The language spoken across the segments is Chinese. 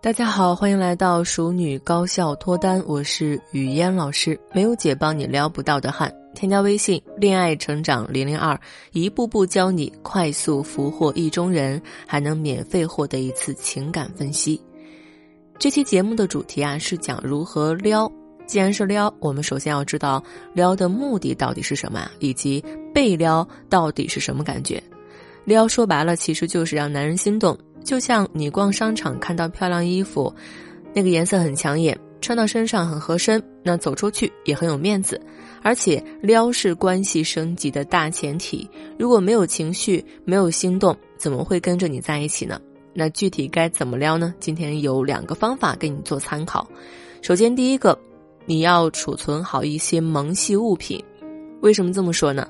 大家好，欢迎来到熟女高效脱单，我是雨嫣老师。没有姐帮你撩不到的汉，添加微信“恋爱成长零零二”，一步步教你快速俘获意中人，还能免费获得一次情感分析。这期节目的主题啊是讲如何撩。既然是撩，我们首先要知道撩的目的到底是什么，以及被撩到底是什么感觉。撩说白了，其实就是让男人心动。就像你逛商场看到漂亮衣服，那个颜色很抢眼，穿到身上很合身，那走出去也很有面子。而且撩是关系升级的大前提，如果没有情绪，没有心动，怎么会跟着你在一起呢？那具体该怎么撩呢？今天有两个方法给你做参考。首先，第一个，你要储存好一些萌系物品。为什么这么说呢？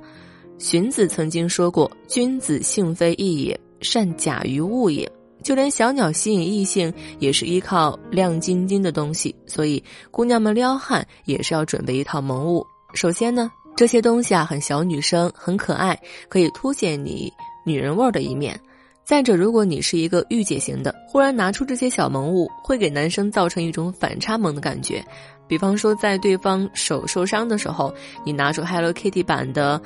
荀子曾经说过：“君子性非异也，善假于物也。”就连小鸟吸引异性也是依靠亮晶晶的东西，所以姑娘们撩汉也是要准备一套萌物。首先呢，这些东西啊很小女生，很可爱，可以凸显你女人味的一面。再者，如果你是一个御姐型的，忽然拿出这些小萌物，会给男生造成一种反差萌的感觉。比方说，在对方手受伤的时候，你拿出 Hello Kitty 版的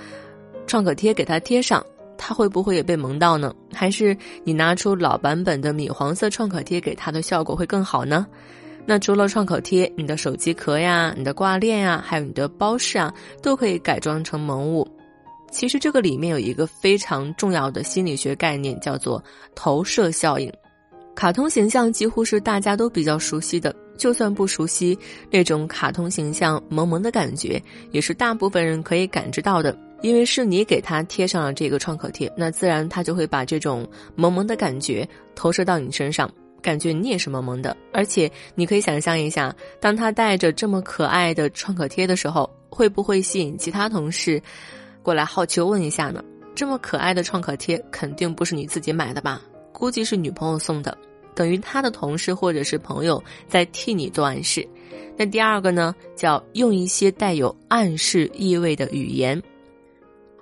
创可贴给他贴上。他会不会也被萌到呢？还是你拿出老版本的米黄色创可贴给他的效果会更好呢？那除了创可贴，你的手机壳呀、你的挂链呀，还有你的包饰啊，都可以改装成萌物。其实这个里面有一个非常重要的心理学概念，叫做投射效应。卡通形象几乎是大家都比较熟悉的，就算不熟悉，那种卡通形象萌萌的感觉，也是大部分人可以感知到的。因为是你给他贴上了这个创可贴，那自然他就会把这种萌萌的感觉投射到你身上，感觉你也是萌萌的。而且你可以想象一下，当他带着这么可爱的创可贴的时候，会不会吸引其他同事过来好奇问一下呢？这么可爱的创可贴肯定不是你自己买的吧？估计是女朋友送的，等于他的同事或者是朋友在替你做暗示。那第二个呢，叫用一些带有暗示意味的语言。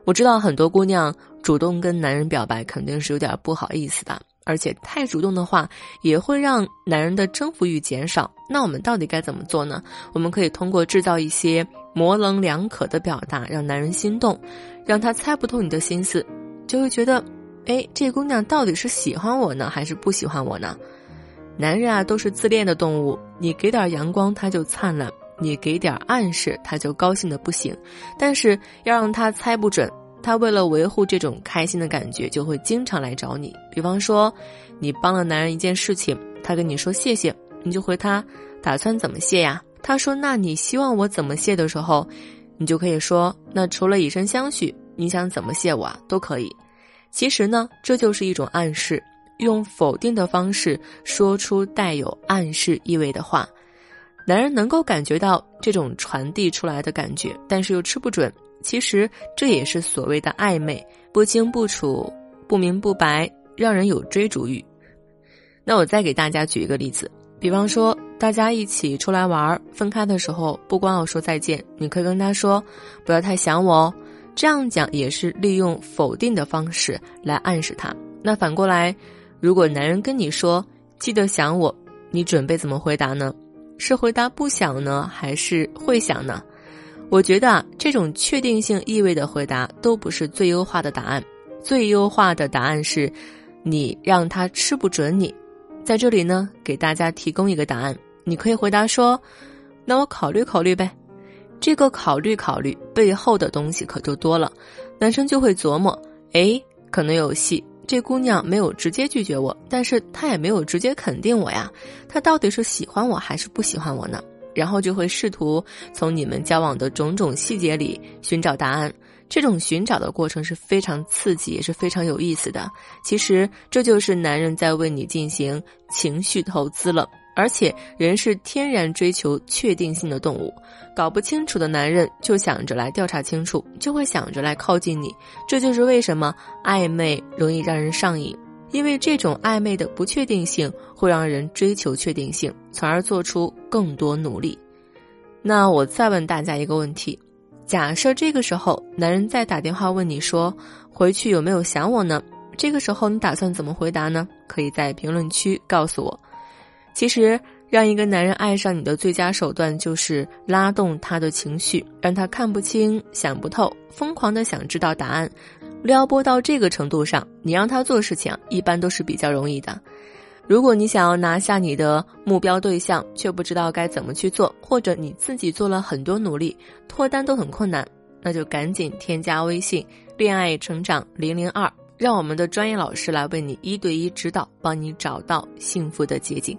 我知道很多姑娘主动跟男人表白肯定是有点不好意思的，而且太主动的话也会让男人的征服欲减少。那我们到底该怎么做呢？我们可以通过制造一些模棱两可的表达，让男人心动，让他猜不透你的心思，就会觉得，哎，这姑娘到底是喜欢我呢，还是不喜欢我呢？男人啊都是自恋的动物，你给点阳光他就灿烂。你给点暗示，他就高兴的不行。但是要让他猜不准，他为了维护这种开心的感觉，就会经常来找你。比方说，你帮了男人一件事情，他跟你说谢谢，你就回他打算怎么谢呀？他说那你希望我怎么谢的时候，你就可以说那除了以身相许，你想怎么谢我啊都可以。其实呢，这就是一种暗示，用否定的方式说出带有暗示意味的话。男人能够感觉到这种传递出来的感觉，但是又吃不准。其实这也是所谓的暧昧，不清不楚、不明不白，让人有追逐欲。那我再给大家举一个例子，比方说大家一起出来玩，分开的时候不光要说再见，你可以跟他说不要太想我哦。这样讲也是利用否定的方式来暗示他。那反过来，如果男人跟你说记得想我，你准备怎么回答呢？是回答不想呢，还是会想呢？我觉得啊，这种确定性意味的回答都不是最优化的答案。最优化的答案是，你让他吃不准你。在这里呢，给大家提供一个答案，你可以回答说：“那我考虑考虑呗。”这个考虑考虑背后的东西可就多了，男生就会琢磨：哎，可能有戏。这姑娘没有直接拒绝我，但是她也没有直接肯定我呀，她到底是喜欢我还是不喜欢我呢？然后就会试图从你们交往的种种细节里寻找答案。这种寻找的过程是非常刺激，也是非常有意思的。其实这就是男人在为你进行情绪投资了。而且人是天然追求确定性的动物，搞不清楚的男人就想着来调查清楚，就会想着来靠近你。这就是为什么暧昧容易让人上瘾，因为这种暧昧的不确定性会让人追求确定性，从而做出更多努力。那我再问大家一个问题：假设这个时候男人再打电话问你说回去有没有想我呢？这个时候你打算怎么回答呢？可以在评论区告诉我。其实，让一个男人爱上你的最佳手段就是拉动他的情绪，让他看不清、想不透，疯狂的想知道答案。撩拨到这个程度上，你让他做事情一般都是比较容易的。如果你想要拿下你的目标对象，却不知道该怎么去做，或者你自己做了很多努力，脱单都很困难，那就赶紧添加微信“恋爱成长零零二”，让我们的专业老师来为你一对一指导，帮你找到幸福的捷径。